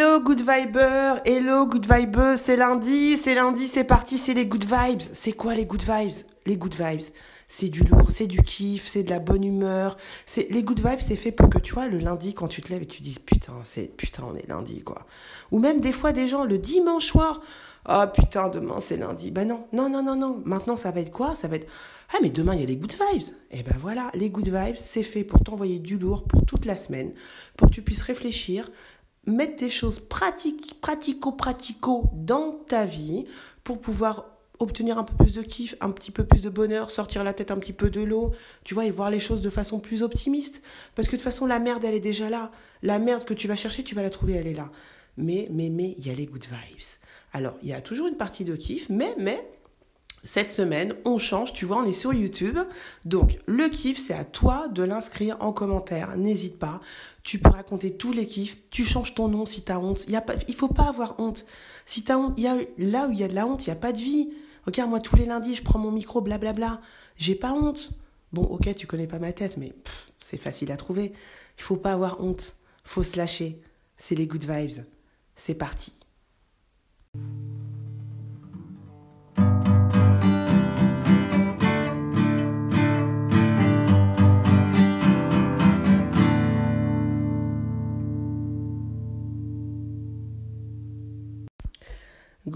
Hello good viber, hello good vibe, c'est lundi, c'est lundi, c'est parti, c'est les good vibes. C'est quoi les good vibes? Les good vibes, c'est du lourd, c'est du kiff, c'est de la bonne humeur. C'est les good vibes, c'est fait pour que tu vois le lundi quand tu te lèves et tu dises putain, c'est putain, on est lundi quoi. Ou même des fois des gens le dimanche soir, ah putain, demain c'est lundi. Ben non, non non non non. Maintenant ça va être quoi? Ça va être ah mais demain il y a les good vibes. Et ben voilà, les good vibes, c'est fait pour t'envoyer du lourd pour toute la semaine, pour que tu puisses réfléchir mettre des choses pratiques, pratico-pratico dans ta vie pour pouvoir obtenir un peu plus de kiff, un petit peu plus de bonheur, sortir la tête un petit peu de l'eau, tu vois, et voir les choses de façon plus optimiste. Parce que de toute façon, la merde, elle est déjà là. La merde que tu vas chercher, tu vas la trouver, elle est là. Mais, mais, mais, il y a les good vibes. Alors, il y a toujours une partie de kiff, mais, mais, cette semaine, on change, tu vois, on est sur YouTube. Donc, le kiff, c'est à toi de l'inscrire en commentaire. N'hésite pas. Tu peux raconter tous les kiffs. Tu changes ton nom si tu as honte. Il ne faut pas avoir honte. Si tu as honte, y a, là où il y a de la honte, il n'y a pas de vie. Regarde, moi, tous les lundis, je prends mon micro, blablabla. J'ai pas honte. Bon, ok, tu connais pas ma tête, mais c'est facile à trouver. Il faut pas avoir honte. faut se lâcher. C'est les good vibes. C'est parti.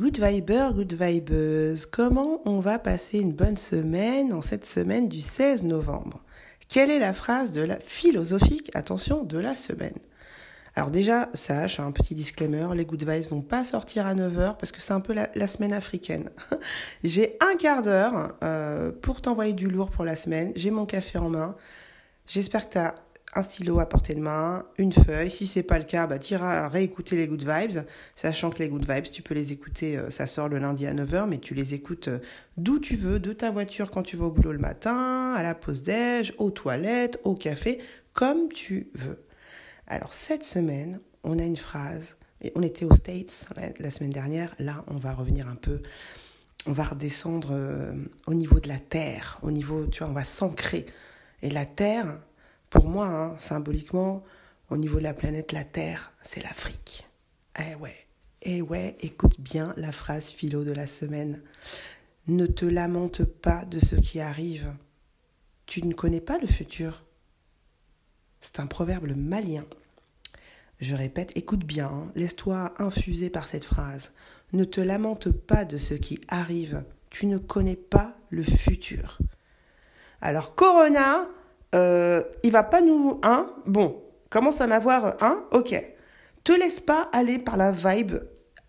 Good Viber, Good Vibers, comment on va passer une bonne semaine en cette semaine du 16 novembre? Quelle est la phrase de la philosophique, attention, de la semaine? Alors déjà, sache, un petit disclaimer, les Good Vibes vont pas sortir à 9h parce que c'est un peu la, semaine africaine. J'ai un quart d'heure euh, pour t'envoyer du lourd pour la semaine. J'ai mon café en main. J'espère que tu as un stylo à portée de main, une feuille. Si c'est pas le cas, bah, tu iras réécouter les Good Vibes, sachant que les Good Vibes, tu peux les écouter, euh, ça sort le lundi à 9h, mais tu les écoutes euh, d'où tu veux, de ta voiture quand tu vas au boulot le matin, à la pause déj, aux toilettes, au café, comme tu veux. Alors cette semaine, on a une phrase, et on était aux States la semaine dernière, là on va revenir un peu, on va redescendre euh, au niveau de la Terre, au niveau, tu vois, on va s'ancrer. Et la Terre, pour moi, hein, symboliquement, au niveau de la planète, la Terre, c'est l'Afrique. Eh ouais, eh ouais, écoute bien la phrase philo de la semaine. Ne te lamente pas de ce qui arrive. Tu ne connais pas le futur. C'est un proverbe malien. Je répète, écoute bien, hein, laisse-toi infuser par cette phrase. Ne te lamente pas de ce qui arrive. Tu ne connais pas le futur. Alors, Corona, euh, il va pas nous... Hein? Bon, commence à en avoir un, ok. Te laisse pas aller par la vibe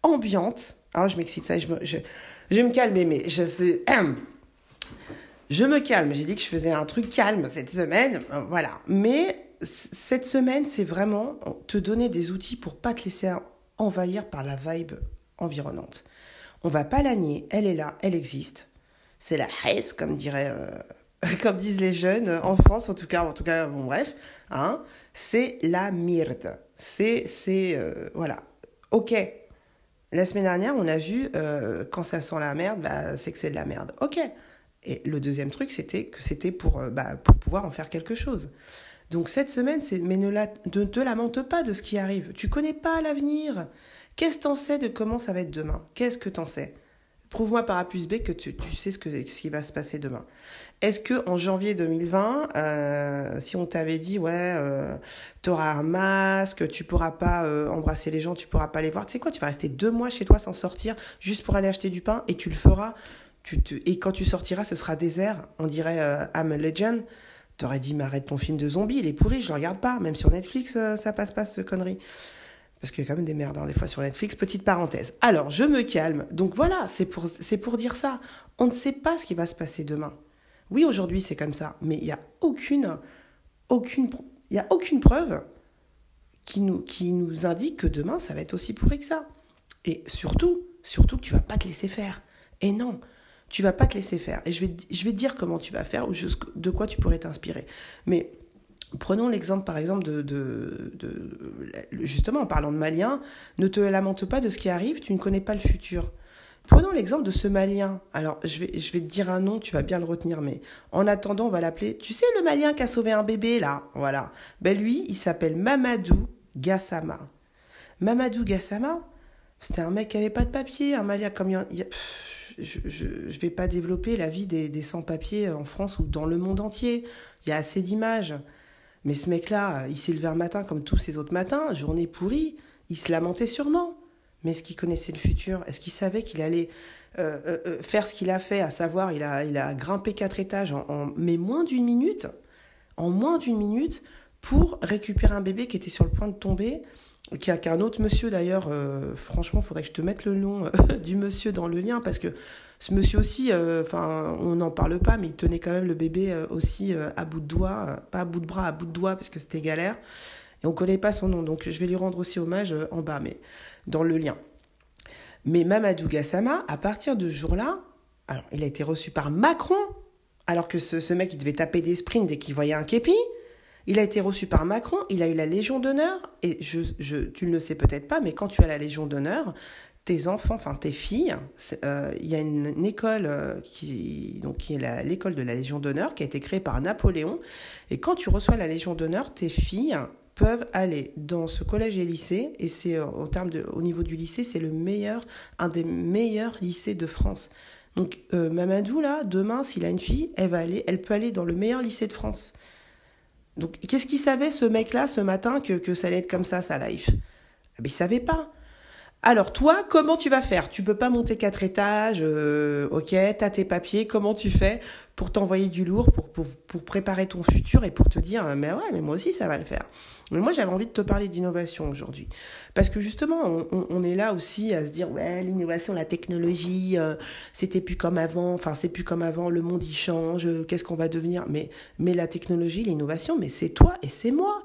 ambiante. Alors, je m'excite, ça, je me, je, je me calmer, mais je sais... Je me calme, j'ai dit que je faisais un truc calme cette semaine, euh, voilà. Mais cette semaine, c'est vraiment te donner des outils pour pas te laisser envahir par la vibe environnante. On va pas la nier, elle est là, elle existe. C'est la haisse, comme dirait euh, comme disent les jeunes en France, en tout cas, en tout cas, bon bref, hein, c'est la merde. C'est, c'est, euh, voilà. Ok. La semaine dernière, on a vu euh, quand ça sent la merde, bah, c'est que c'est de la merde. Ok. Et le deuxième truc, c'était que c'était pour, euh, bah, pour pouvoir en faire quelque chose. Donc cette semaine, c'est mais ne, la, ne te lamente pas de ce qui arrive. Tu connais pas l'avenir. Qu'est-ce que t'en sais de comment ça va être demain? Qu'est-ce que t'en sais? Prouve-moi par A plus B que tu, sais ce, que, ce qui va se passer demain. Est-ce que en janvier 2020, euh, si on t'avait dit ouais, euh, tu auras un masque, tu pourras pas euh, embrasser les gens, tu pourras pas les voir, tu sais quoi, tu vas rester deux mois chez toi sans sortir, juste pour aller acheter du pain, et tu le feras. Tu et quand tu sortiras, ce sera désert. On dirait euh, I'm a Legend. T'aurais dit, mais arrête ton film de zombie, il est pourri, je le regarde pas. Même sur Netflix, ça passe pas, cette connerie. Parce qu'il y a quand même des merdes, hein, des fois, sur Netflix. Petite parenthèse. Alors, je me calme. Donc voilà, c'est pour, dire ça. On ne sait pas ce qui va se passer demain. Oui, aujourd'hui c'est comme ça, mais il n'y a aucune, aucune, il y a aucune preuve qui nous, indique que demain ça va être aussi pourri que ça. Et surtout, surtout que tu vas pas te laisser faire. Et non, tu vas pas te laisser faire. Et je vais, je vais dire comment tu vas faire ou de quoi tu pourrais t'inspirer. Mais Prenons l'exemple par exemple de, de, justement en parlant de Malien, ne te lamente pas de ce qui arrive, tu ne connais pas le futur. Prenons l'exemple de ce Malien. Alors je vais, te dire un nom, tu vas bien le retenir, mais en attendant on va l'appeler. Tu sais le Malien qui a sauvé un bébé là, voilà. Ben lui, il s'appelle Mamadou Gassama. Mamadou Gassama, c'était un mec qui avait pas de papier, un Malien comme il je ne vais pas développer la vie des, des sans-papiers en France ou dans le monde entier. Il y a assez d'images. Mais ce mec-là, il s'est levé un matin comme tous ces autres matins, journée pourrie, il se lamentait sûrement. Mais est-ce qu'il connaissait le futur? Est-ce qu'il savait qu'il allait euh, euh, euh, faire ce qu'il a fait, à savoir, il a, grimpé quatre étages en, moins d'une minute, en moins d'une minute, pour récupérer un bébé qui était sur le point de tomber, qu'un autre monsieur d'ailleurs, franchement, il faudrait que je te mette le nom du monsieur dans le lien, parce que ce monsieur aussi, euh, enfin, on n'en parle pas, mais il tenait quand même le bébé euh, aussi euh, à bout de doigt, pas à bout de bras, à bout de doigt, parce que c'était galère. Et on connaît pas son nom, donc je vais lui rendre aussi hommage en bas, mais dans le lien. Mais Mamadou Gassama, à partir de ce jour-là, alors il a été reçu par Macron, alors que ce, mec, il devait taper des sprints dès qu'il voyait un képi. Il a été reçu par Macron, il a eu la Légion d'honneur, et je, je, tu ne le sais peut-être pas, mais quand tu as la Légion d'honneur, tes enfants, enfin tes filles, euh, il y a une, école euh, qui, donc, qui est l'école de la Légion d'honneur qui a été créée par Napoléon. Et quand tu reçois la Légion d'honneur, tes filles peuvent aller dans ce collège et lycée. Et c'est euh, au, de, au niveau du lycée, c'est le meilleur, un des meilleurs lycées de France. Donc Mamadou là, demain, s'il a une fille, elle va aller, elle peut aller dans le meilleur lycée de France. Donc qu'est-ce qu'il savait ce mec-là ce matin que, ça allait être comme ça sa life? Ah, ben, Il savait pas. Alors toi, comment tu vas faire? Tu peux pas monter quatre étages, euh, ok, t'as tes papiers, comment tu fais pour t'envoyer du lourd, pour, pour, pour, préparer ton futur et pour te dire, mais ouais, mais moi aussi ça va le faire. Mais moi j'avais envie de te parler d'innovation aujourd'hui. Parce que justement, on, est là aussi à se dire, ouais, l'innovation, la technologie, euh, c'était plus comme avant, enfin c'est plus comme avant, le monde y change, qu'est-ce qu'on va devenir? Mais, mais la technologie, l'innovation, mais c'est toi et c'est moi.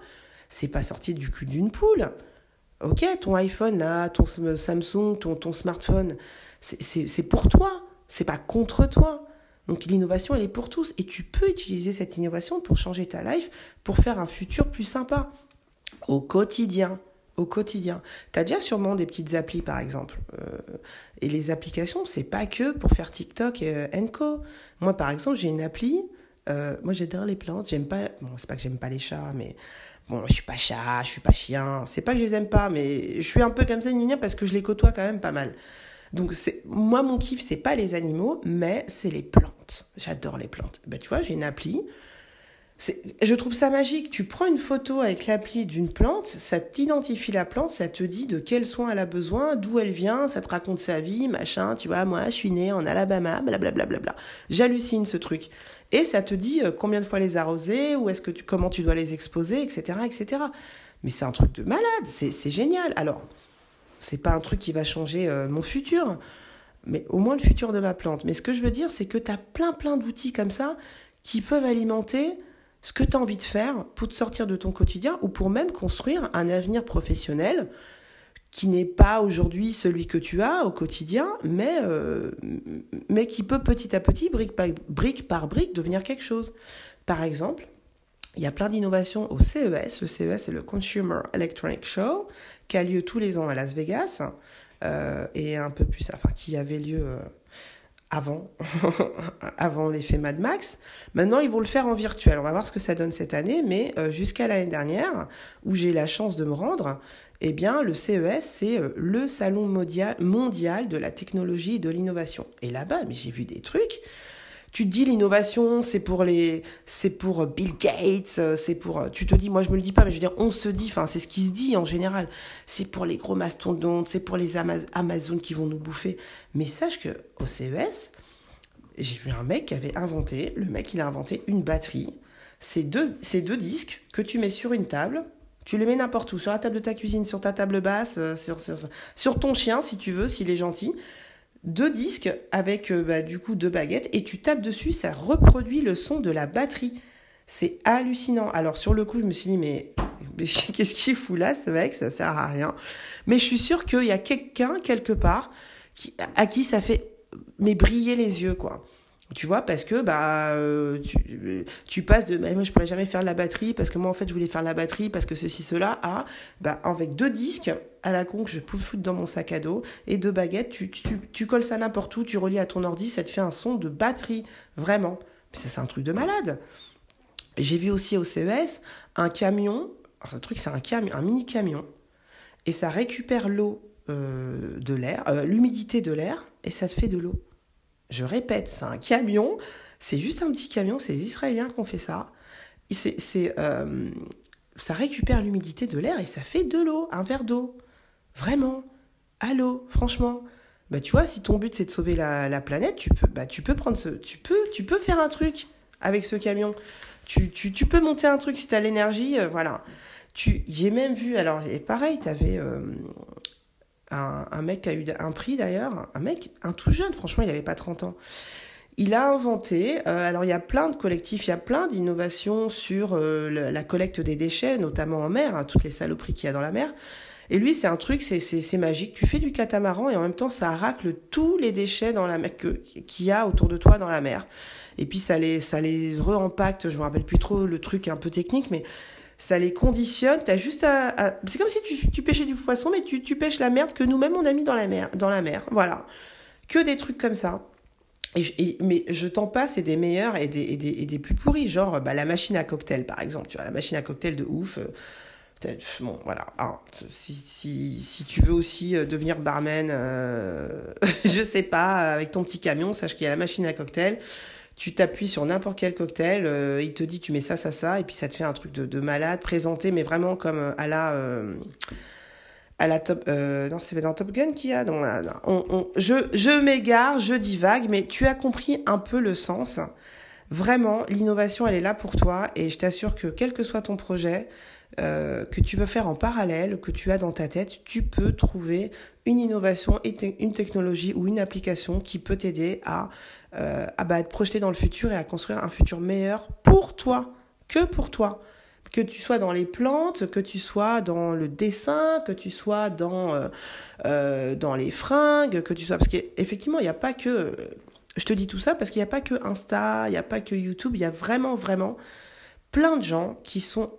C'est pas sorti du cul d'une poule. Ok, ton iPhone, là, ton Samsung, ton, smartphone, c'est pour toi, c'est pas contre toi. Donc l'innovation, elle est pour tous. Et tu peux utiliser cette innovation pour changer ta life, pour faire un futur plus sympa. Au quotidien. Au quotidien. Tu as déjà sûrement des petites applis, par exemple. Euh, et les applications, c'est pas que pour faire TikTok et euh, Co. Moi, par exemple, j'ai une appli. Euh, moi, j'adore les plantes. J'aime pas. Bon, c'est pas que j'aime pas les chats, mais Bon, je suis pas chat, je suis pas chien. C'est pas que je les aime pas, mais je suis un peu comme ça, Nina, parce que je les côtoie quand même pas mal. Donc, moi, mon kiff, c'est pas les animaux, mais c'est les plantes. J'adore les plantes. Ben, tu vois, j'ai une appli. je trouve ça magique. Tu prends une photo avec l'appli d'une plante, ça t'identifie la plante, ça te dit de quels soins elle a besoin, d'où elle vient, ça te raconte sa vie, machin. Tu vois, moi, je suis née en Alabama, blablabla. Bla, bla, bla, J'hallucine ce truc et ça te dit euh, combien de fois les arroser, ou est-ce que tu, comment tu dois les exposer, etc., etc. Mais c'est un truc de malade, c'est génial. Alors, c'est pas un truc qui va changer euh, mon futur, mais au moins le futur de ma plante. Mais ce que je veux dire, c'est que tu as plein plein d'outils comme ça qui peuvent alimenter ce que tu as envie de faire pour te sortir de ton quotidien ou pour même construire un avenir professionnel qui n'est pas aujourd'hui celui que tu as au quotidien, mais, euh, mais qui peut petit à petit, brique par, brique devenir quelque chose. Par exemple, il y a plein d'innovations au CES. Le CES, c'est le Consumer Electronic Show, qui a lieu tous les ans à Las Vegas, euh, et un peu plus, enfin, qui avait lieu euh, avant, avant l'effet Mad Max. Maintenant, ils vont le faire en virtuel. On va voir ce que ça donne cette année, mais jusqu'à l'année dernière, où j'ai la chance de me rendre, eh bien, le CES, c'est euh, le salon mondial de la technologie et de l'innovation. Et là-bas, mais j'ai vu des trucs. Tu te dis l'innovation, c'est pour les, c'est pour euh, Bill Gates, euh, c'est pour, tu te dis, moi je me le dis pas, mais je veux dire, on se dit, enfin c'est ce qui se dit en général, c'est pour les gros mastodontes, c'est pour les Amazon qui vont nous bouffer. Mais sache que au CES, j'ai vu un mec qui avait inventé, le mec il a inventé une batterie, c'est deux, c'est deux disques que tu mets sur une table, tu le mets n'importe où, sur la table de ta cuisine, sur ta table basse, euh, sur, ton chien si tu veux, s'il est gentil. Deux disques avec euh, bah, du coup deux baguettes et tu tapes dessus, ça reproduit le son de la batterie. C'est hallucinant. Alors sur le coup, je me suis dit, mais, qu'est-ce qu'il fout là, ce mec? Ça sert à rien. Mais je suis sûre qu'il y a quelqu'un, quelque part, à qui ça fait mais briller les yeux, quoi. Tu vois, parce que bah euh, tu, passes de bah, moi je pourrais jamais faire de la batterie parce que moi en fait je voulais faire de la batterie parce que ceci cela à bah avec deux disques à la con que je peux foutre dans mon sac à dos et deux baguettes, tu, tu, tu colles ça n'importe où, tu relis à ton ordi, ça te fait un son de batterie, vraiment. Ça c'est un truc de malade. J'ai vu aussi au CES un camion, le truc c'est un un mini camion et ça récupère l'eau euh, de l'air, euh, l'humidité de l'air et ça te fait de l'eau. Je répète, c'est un camion, c'est juste un petit camion, c'est les Israéliens qui ont fait ça. C'est, euh, ça récupère l'humidité de l'air et ça fait de l'eau, un verre d'eau. Vraiment, à l'eau, franchement. Bah, tu vois, si ton but c'est de sauver la, planète, tu peux, bah, tu peux prendre ce, tu peux, tu peux faire un truc avec ce camion. Tu, tu, tu peux monter un truc si tu as l'énergie, euh, voilà. Tu, j'ai même vu, alors, et pareil, tu avais euh, un, mec qui a eu un prix d'ailleurs, un mec, un tout jeune, franchement, il n'avait pas 30 ans. Il a inventé, euh, alors il y a plein de collectifs, il y a plein d'innovations sur euh, la collecte des déchets, notamment en mer, hein, toutes les saloperies qu'il y a dans la mer. Et lui, c'est un truc, c'est magique. Tu fais du catamaran et en même temps, ça racle tous les déchets dans la qu'il y a autour de toi dans la mer. Et puis ça les, ça les re-impacte. Je me rappelle plus trop le truc un peu technique, mais ça les conditionne. T'as juste à, c'est comme si tu, pêchais du poisson, mais tu, pêches la merde que nous-mêmes on a mis dans la mer, dans la mer. Voilà, que des trucs comme ça. Et, mais je t'en passe et des meilleurs et des, et des, et des plus pourris, genre bah, la machine à cocktail par exemple. Tu vois, la machine à cocktail de ouf. Euh, bon, voilà. Ah, si, si, si, tu veux aussi euh, devenir barman, euh, je sais pas, avec ton petit camion, sache qu'il y a la machine à cocktail tu t'appuies sur n'importe quel cocktail, euh, il te dit tu mets ça, ça, ça, et puis ça te fait un truc de, malade, présenté, mais vraiment comme euh, à la... Euh, à la top... non, c'est dans Top Gun qu'il y a... Donc, on, je, je m'égare, je divague, mais tu as compris un peu le sens. Vraiment, l'innovation, elle est là pour toi, et je t'assure que quel que soit ton projet, que tu veux faire en parallèle, que tu as dans ta tête, tu peux trouver une innovation, une technologie ou une application qui peut t'aider à euh, à bah, être projeté dans le futur et à construire un futur meilleur pour toi, que pour toi. Que tu sois dans les plantes, que tu sois dans le dessin, que tu sois dans, euh, euh, dans les fringues, que tu sois... Parce qu'effectivement, il n'y a pas que... Je te dis tout ça parce qu'il n'y a pas que Insta, il n'y a pas que YouTube, il y a vraiment, vraiment plein de gens qui sont...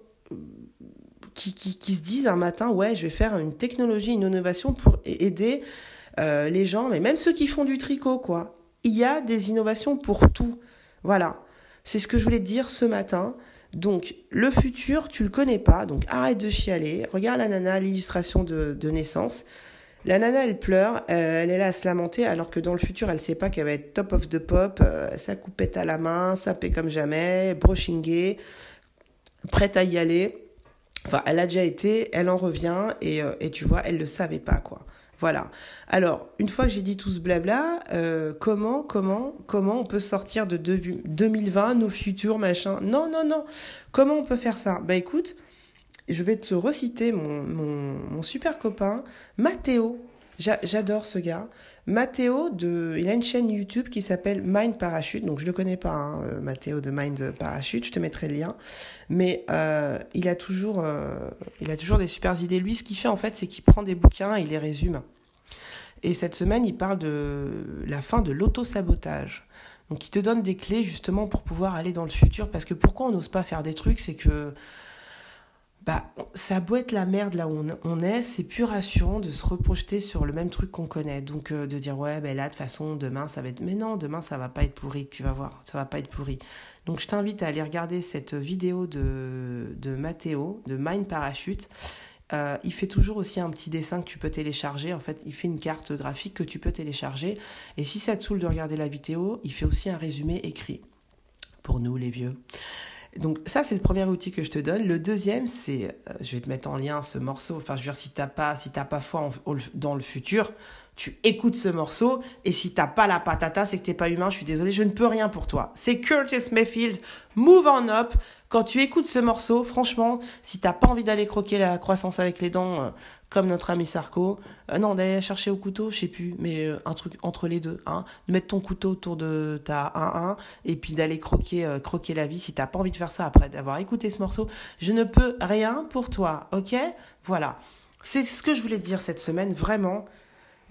Qui, qui, qui se disent un matin, ouais, je vais faire une technologie, une innovation pour aider les gens, mais même ceux qui font du tricot, quoi il y a des innovations pour tout. Voilà. C'est ce que je voulais dire ce matin. Donc, le futur, tu le connais pas, donc arrête de chialer. Regarde la nana, l'illustration de, naissance. La nana, elle pleure, euh, elle est là à se lamenter, alors que dans le futur, elle sait pas qu'elle va être top of the pop, euh, sa coupette à la main, sapée comme jamais, brushingée, prête à y aller. Enfin, elle a déjà été, elle en revient, et, euh, tu vois, elle le savait pas, quoi. Voilà. Alors, une fois que j'ai dit tout ce blabla, euh, comment, comment, comment on peut sortir de 2020, nos futurs, machin Non, non, non. Comment on peut faire ça? Bah écoute, je vais te reciter mon, mon, super copain, Mathéo. J'adore ce gars. Mathéo, de, il a une chaîne YouTube qui s'appelle Mind Parachute. Donc je le connais pas, hein, euh, Mathéo de Mind Parachute. Je te mettrai le lien. Mais euh, il a toujours, euh, il a toujours des super idées. Lui, ce qu'il fait en fait, c'est qu'il prend des bouquins et il les résume. Et cette semaine, il parle de la fin de l'auto-sabotage. Donc il te donne des clés justement pour pouvoir aller dans le futur. Parce que pourquoi on n'ose pas faire des trucs, c'est que bah, ça a beau être la merde là où on, est, c'est plus rassurant de se reprojeter sur le même truc qu'on connaît. Donc euh, de dire ouais, ben là, de toute façon, demain, ça va être... Mais non, demain, ça va pas être pourri, tu vas voir, ça va pas être pourri. Donc je t'invite à aller regarder cette vidéo de, de Mathéo, de Mind Parachute. Euh, il fait toujours aussi un petit dessin que tu peux télécharger. En fait, il fait une carte graphique que tu peux télécharger. Et si ça te saoule de regarder la vidéo, il fait aussi un résumé écrit. Pour nous, les vieux. Donc ça, c'est le premier outil que je te donne. Le deuxième, c'est, euh, je vais te mettre en lien ce morceau. Enfin, je veux dire, si t'as pas, si t'as pas foi dans le futur, tu écoutes ce morceau et si t'as pas la patata, c'est que t'es pas humain. Je suis désolée, je ne peux rien pour toi. C'est Curtis Mayfield, Move on Up. Quand tu écoutes ce morceau, franchement, si t'as pas envie d'aller croquer la croissance avec les dents, euh, comme notre ami Sarko, euh, non, d'aller chercher au couteau, je sais plus, mais euh, un truc entre les deux, hein, de mettre ton couteau autour de ta 1-1 et puis d'aller croquer, croquer la vie. Si t'as pas envie de faire ça après d'avoir écouté ce morceau, je ne peux rien pour toi, ok? Voilà. C'est ce que je voulais dire cette semaine, vraiment.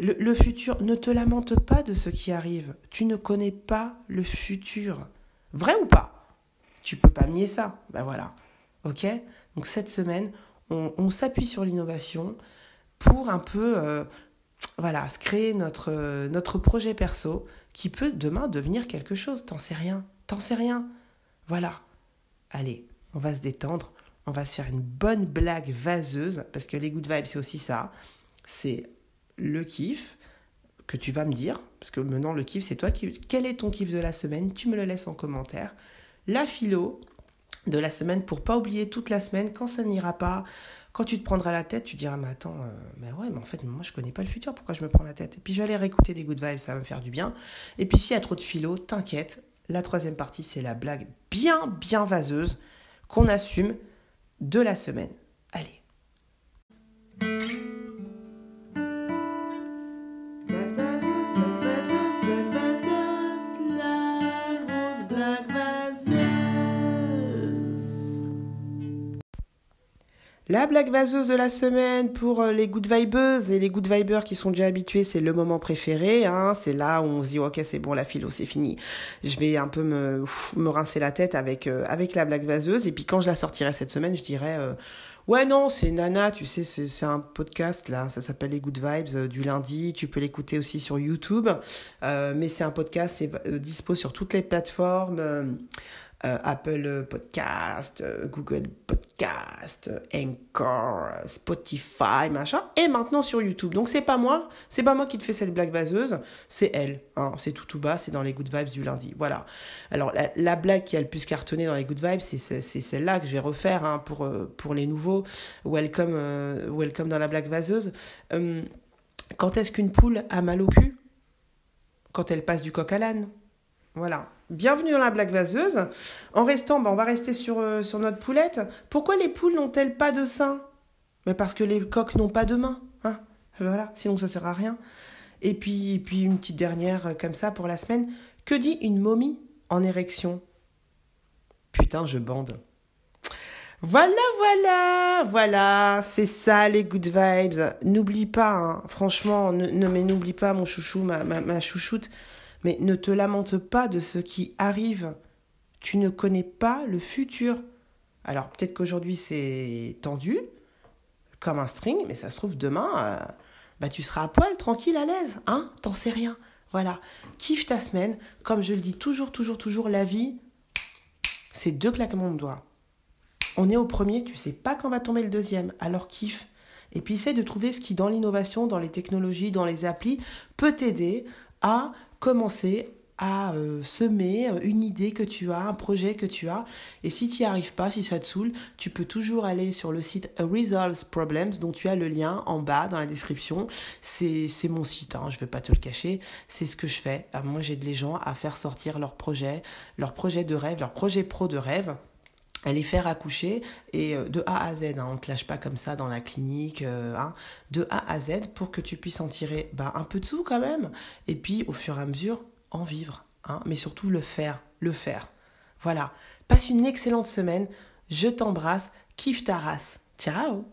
Le, futur, ne te lamente pas de ce qui arrive. Tu ne connais pas le futur. Vrai ou pas? Tu peux pas nier ça. Ben voilà. Ok? Donc cette semaine, on, s'appuie sur l'innovation pour un peu, euh, se créer notre, notre projet perso qui peut demain devenir quelque chose. T'en sais rien. T'en sais rien. Voilà. Allez, on va se détendre. On va se faire une bonne blague vaseuse parce que les good vibes, c'est aussi ça. C'est le kiff que tu vas me dire, parce que maintenant le kiff c'est toi qui... Quel est ton kiff de la semaine? Tu me le laisses en commentaire. La philo de la semaine pour pas oublier toute la semaine quand ça n'ira pas. Quand tu te prendras la tête, tu diras mais attends, euh, mais ouais, mais en fait moi je connais pas le futur, pourquoi je me prends la tête? Et puis je vais aller réécouter des good vibes, ça va me faire du bien. Et puis s'il y a trop de philo, t'inquiète, la troisième partie c'est la blague bien bien vaseuse qu'on assume de la semaine. Allez. La blague vaseuse de la semaine pour euh, les good vibeuses et les good vibers qui sont déjà habitués, c'est le moment préféré. Hein. C'est là où on se dit ok c'est bon la philo c'est fini. Je vais un peu me, me rincer la tête avec euh, avec la blague vaseuse et puis quand je la sortirai cette semaine, je dirais euh, ouais non c'est Nana, tu sais c'est un podcast là, ça s'appelle les good vibes du lundi. Tu peux l'écouter aussi sur YouTube, mais c'est un podcast, c'est dispo sur toutes les plateformes. Euh, Apple Podcast, euh, Google Podcast, Anchor, Spotify, machin, et maintenant sur YouTube. Donc c'est pas moi, c'est pas moi qui te fais cette blague vaseuse, c'est elle. Hein, c'est tout tout bas, c'est dans les Good Vibes du lundi. Voilà. Alors la, blague qui a le plus cartonné dans les Good Vibes, c'est celle-là que je vais refaire hein, pour, euh, pour les nouveaux. Welcome, welcome dans la blague vaseuse. quand est-ce qu'une poule a mal au cul? Quand elle passe du coq à l'âne. Voilà. Bienvenue dans la blague vaseuse. En restant, bah, on va rester sur, euh, notre poulette. Pourquoi les poules n'ont-elles pas de sein? Mais Parce que les coqs n'ont pas de main. Hein voilà, sinon ça sert à rien. Et puis, puis une petite dernière euh, comme ça pour la semaine. Que dit une momie en érection? Putain, je bande. Voilà, voilà, voilà, c'est ça les good vibes. N'oublie pas, hein, franchement, ne, mais n'oublie pas mon chouchou, ma, ma, ma chouchoute. Mais ne te lamente pas de ce qui arrive. Tu ne connais pas le futur. Alors peut-être qu'aujourd'hui c'est tendu, comme un string, mais ça se trouve demain, euh, bah, tu seras à poil, tranquille, à l'aise. Hein T'en sais rien. Voilà. Kiffe ta semaine. Comme je le dis toujours, toujours, toujours, la vie, c'est deux claquements de doigts. On est au premier, tu sais pas quand va tomber le deuxième, alors kiffe. Et puis essaie de trouver ce qui, dans l'innovation, dans les technologies, dans les applis, peut t'aider à commencer à euh, semer une idée que tu as, un projet que tu as. Et si tu n'y arrives pas, si ça te saoule, tu peux toujours aller sur le site Resolve Problems, dont tu as le lien en bas dans la description. C'est mon site, hein, je ne vais pas te le cacher. C'est ce que je fais. Euh, moi, j'aide les gens à faire sortir leur projet, leur projet de rêve, leur projet pro de rêve les faire accoucher et euh, de A à Z, hein, on ne te lâche pas comme ça dans la clinique, euh, hein, de A à Z pour que tu puisses en tirer bah, un peu de sous quand même, et puis au fur et à mesure en vivre, hein, mais surtout le faire, le faire. Voilà, passe une excellente semaine, je t'embrasse, kiffe ta race, ciao